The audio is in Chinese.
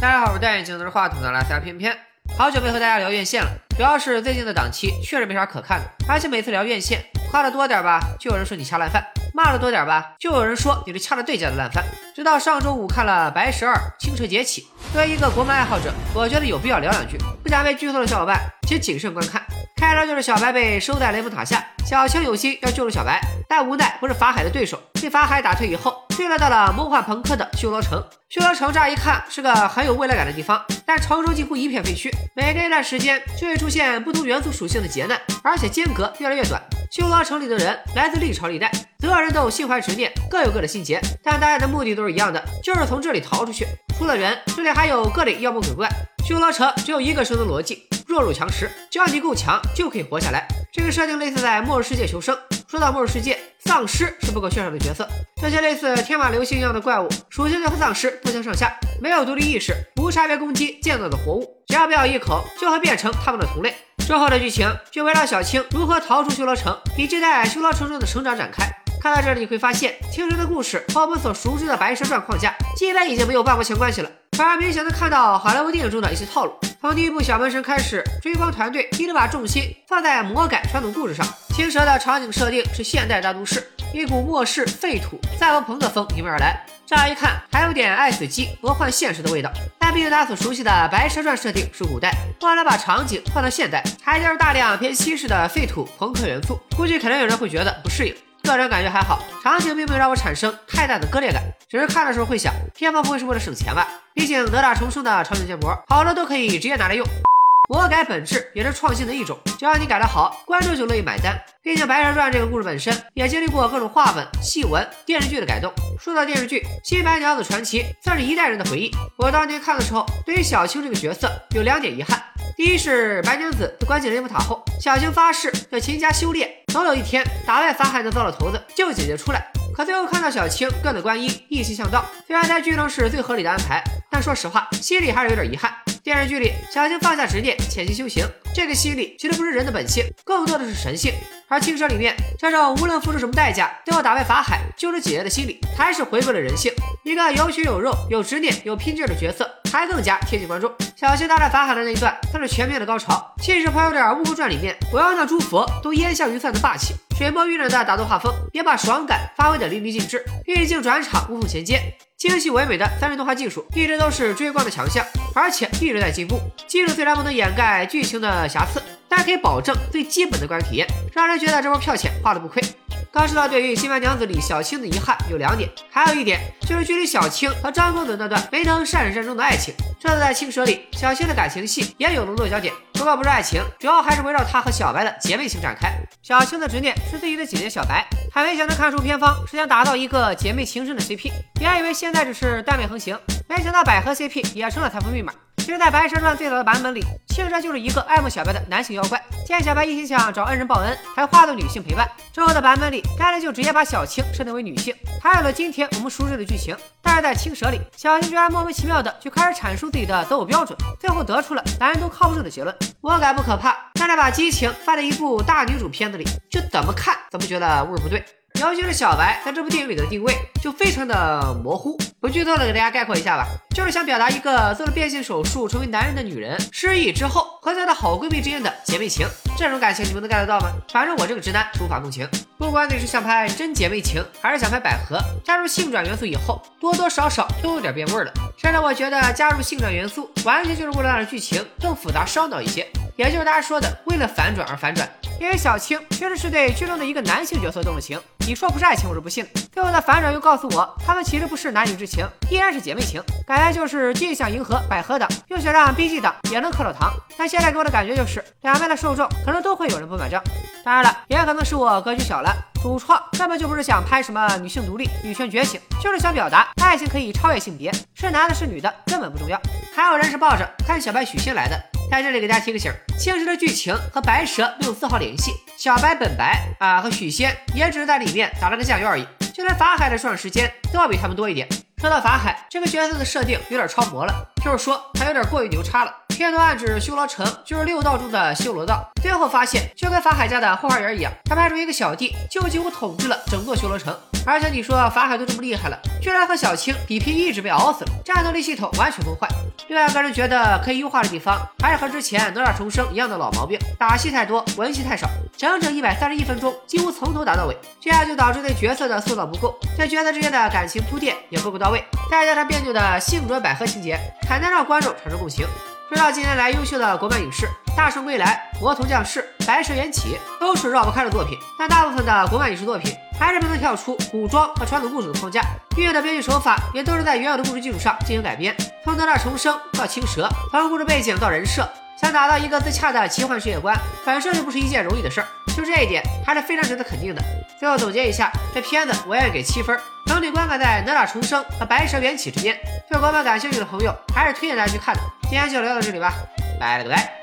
大家好，我是戴眼镜拿着话筒的拉塞偏偏，好久没和大家聊院线了，主要是最近的档期确实没啥可看的，而且每次聊院线，夸的多点吧，就有人说你掐烂饭；骂的多点吧，就有人说你是掐了对家的烂饭。直到上周五看了《白蛇二：清澈劫起》，作为一个国漫爱好者，我觉得有必要聊两句，不想被剧透的小伙伴请谨慎观看。开头就是小白被收在雷峰塔下，小青有心要救助小白，但无奈不是法海的对手，被法海打退以后，坠落到了梦幻朋克的修罗城。修罗城乍一看是个很有未来感的地方，但城中几乎一片废墟，每隔一段时间就会出现不同元素属性的劫难，而且间隔越来越短。修罗城里的人来自历朝历代，所有人都有心怀执念，各有各的心结，但大家的目的都是一样的，就是从这里逃出去。除了人，这里还有各类妖魔鬼怪。修罗城只有一个生存逻辑。弱肉强食，只要你够强，就可以活下来。这个设定类似在末日世界求生。说到末日世界，丧尸是不可缺少的角色。这些类似天马流星一样的怪物，属性就和丧尸不相上下，没有独立意识，无差别攻击建造的活物，只要不咬一口，就会变成他们的同类。之后的剧情就围绕小青如何逃出修罗城，以及在修罗城中的成长展开。看到这里，你会发现青蛇的故事和我们所熟知的白蛇传框架基本已经没有半毛钱关系了，反而明显的看到好莱坞电影中的一些套路。从第一部《小门神》开始，追光团队一直把重心放在魔改传统故事上。青蛇的场景设定是现代大都市，一股末世废土赛博朋克风迎面而来，乍一看还有点爱死机魔幻现实的味道。但毕竟大家所熟悉的《白蛇传》设定是古代，后来把场景换到现代，还加入大量偏西式的废土朋克元素，估计肯定有人会觉得不适应。个人感觉还好，场景并没有让我产生太大的割裂感，只是看的时候会想，片方不会是为了省钱吧？毕竟哪吒重生的场景建模，好多都可以直接拿来用。魔改本质也是创新的一种，只要你改得好，观众就乐意买单。毕竟《白蛇传》这个故事本身也经历过各种画本、戏文、电视剧的改动。说到电视剧，《新白娘子传奇》算是一代人的回忆。我当年看的时候，对于小青这个角色有两点遗憾。第一是白娘子被关进雷峰塔后，小青发誓要勤加修炼，总有一天打败法海的糟老头子，救姐姐出来。可最后看到小青跟了观音，一心向道，虽然在剧中是最合理的安排，但说实话，心里还是有点遗憾。电视剧里，小青放下执念，潜心修行，这个心理其实不是人的本性，更多的是神性。而青蛇里面这种无论付出什么代价都要打败法海、救出姐姐的心理，才是回归了人性。一个有血有肉、有执念、有拼劲的角色，还更加贴近观众。小青大战法海的那一段算是全面的高潮，气势颇有点《悟空传》里面我要让诸佛都烟消云散的霸气。水墨晕染的打斗画风也把爽感发挥的淋漓尽致，运镜转场无缝衔接，精细唯美的三 D 动画技术一直都是追光的强项，而且一直在进步。技术虽然不能掩盖剧情的瑕疵。但可以保证最基本的观影体验，让人觉得这波票钱花的不亏。刚说到对于《新白娘子》里小青的遗憾有两点，还有一点就是距离小青和张公子那段没能善始善终的爱情。这次在《青蛇》里，小青的感情戏也有了落脚点，不过不是爱情，主要还是围绕她和小白的姐妹情展开。小青的执念是自己的姐姐小白，还没想到看出偏方是想打造一个姐妹情深的 CP，别以为现在只是耽美横行，没想到百合 CP 也成了财富密码。其实，在《白蛇传》最早的版本里，青蛇就是一个爱慕小白的男性妖怪。见小白一心想找恩人报恩，才化作女性陪伴。之后的版本里，该人就直接把小青设定为女性，才有了今天我们熟知的剧情。但是在青蛇里，小青居然莫名其妙的就开始阐述自己的择偶标准，最后得出了男人都靠不住的结论。魔改不可怕，但是把激情放在一部大女主片子里，就怎么看怎么觉得味儿不对。尤其是小白在这部电影里的定位就非常的模糊，不剧透的给大家概括一下吧，就是想表达一个做了变性手术成为男人的女人失忆之后和她的好闺蜜之间的姐妹情，这种感情你们能 get 到吗？反正我这个直男无法共情。不管你是想拍真姐妹情，还是想拍百合，加入性转元素以后，多多少少都有点变味了。甚至我觉得加入性转元素，完全就是为了让剧情更复杂烧脑一些，也就是大家说的为了反转而反转。因为小青确实是对剧中的一个男性角色动了情，你说不是爱情，我是不信。最后的反转又告诉我，他们其实不是男女之情，依然是姐妹情，感觉就是既想迎合百合党，又想让 B G 党也能磕到糖。但现在给我的感觉就是，两边的受众可能都会有人不买账。当然了，也可能是我格局小了，主创根本就不是想拍什么女性独立、女权觉醒，就是想表达爱情可以超越性别，是男的是女的根本不重要。还有人是抱着看小白许仙来的。在这里给大家提个醒，青蛇的剧情和白蛇没有丝毫联系，小白本白啊和许仙也只是在里面打了个酱油而已，就连法海的出场时间都要比他们多一点。说到法海这个角色的设定有点超模了，就是说他有点过于牛叉了。片头暗指修罗城就是六道中的修罗道，最后发现就跟法海家的后花园一样，他派出一个小弟就几乎统治了整座修罗城。而且你说法海都这么厉害了，居然和小青比拼一直被熬死了，战斗力系统完全崩坏。另外个人觉得可以优化的地方，还是和之前哪吒重生一样的老毛病，打戏太多，文戏太少，整整一百三十一分钟，几乎从头打到尾，这样就导致对角色的塑造不够，对角色之间的感情铺垫也不够到位，再加上别扭的性转百合情节，很难让观众产生共情。说到近年来优秀的国漫影视，《大圣归来》《魔童降世》《白蛇缘起》都是绕不开的作品，但大部分的国漫影视作品还是不能跳出古装和传统故事的框架，运用的编剧手法也都是在原有的故事基础上进行改编，从哪吒重生到青蛇，从故事背景到人设，想打造一个自洽的奇幻世界观，本身就不是一件容易的事儿，就这一点还是非常值得肯定的。最后总结一下，这片子我愿意给七分，整体观感在哪吒重生和白蛇缘起之间，对国漫感兴趣的朋友还是推荐大家去看的。今天就聊到这里吧，拜了个拜。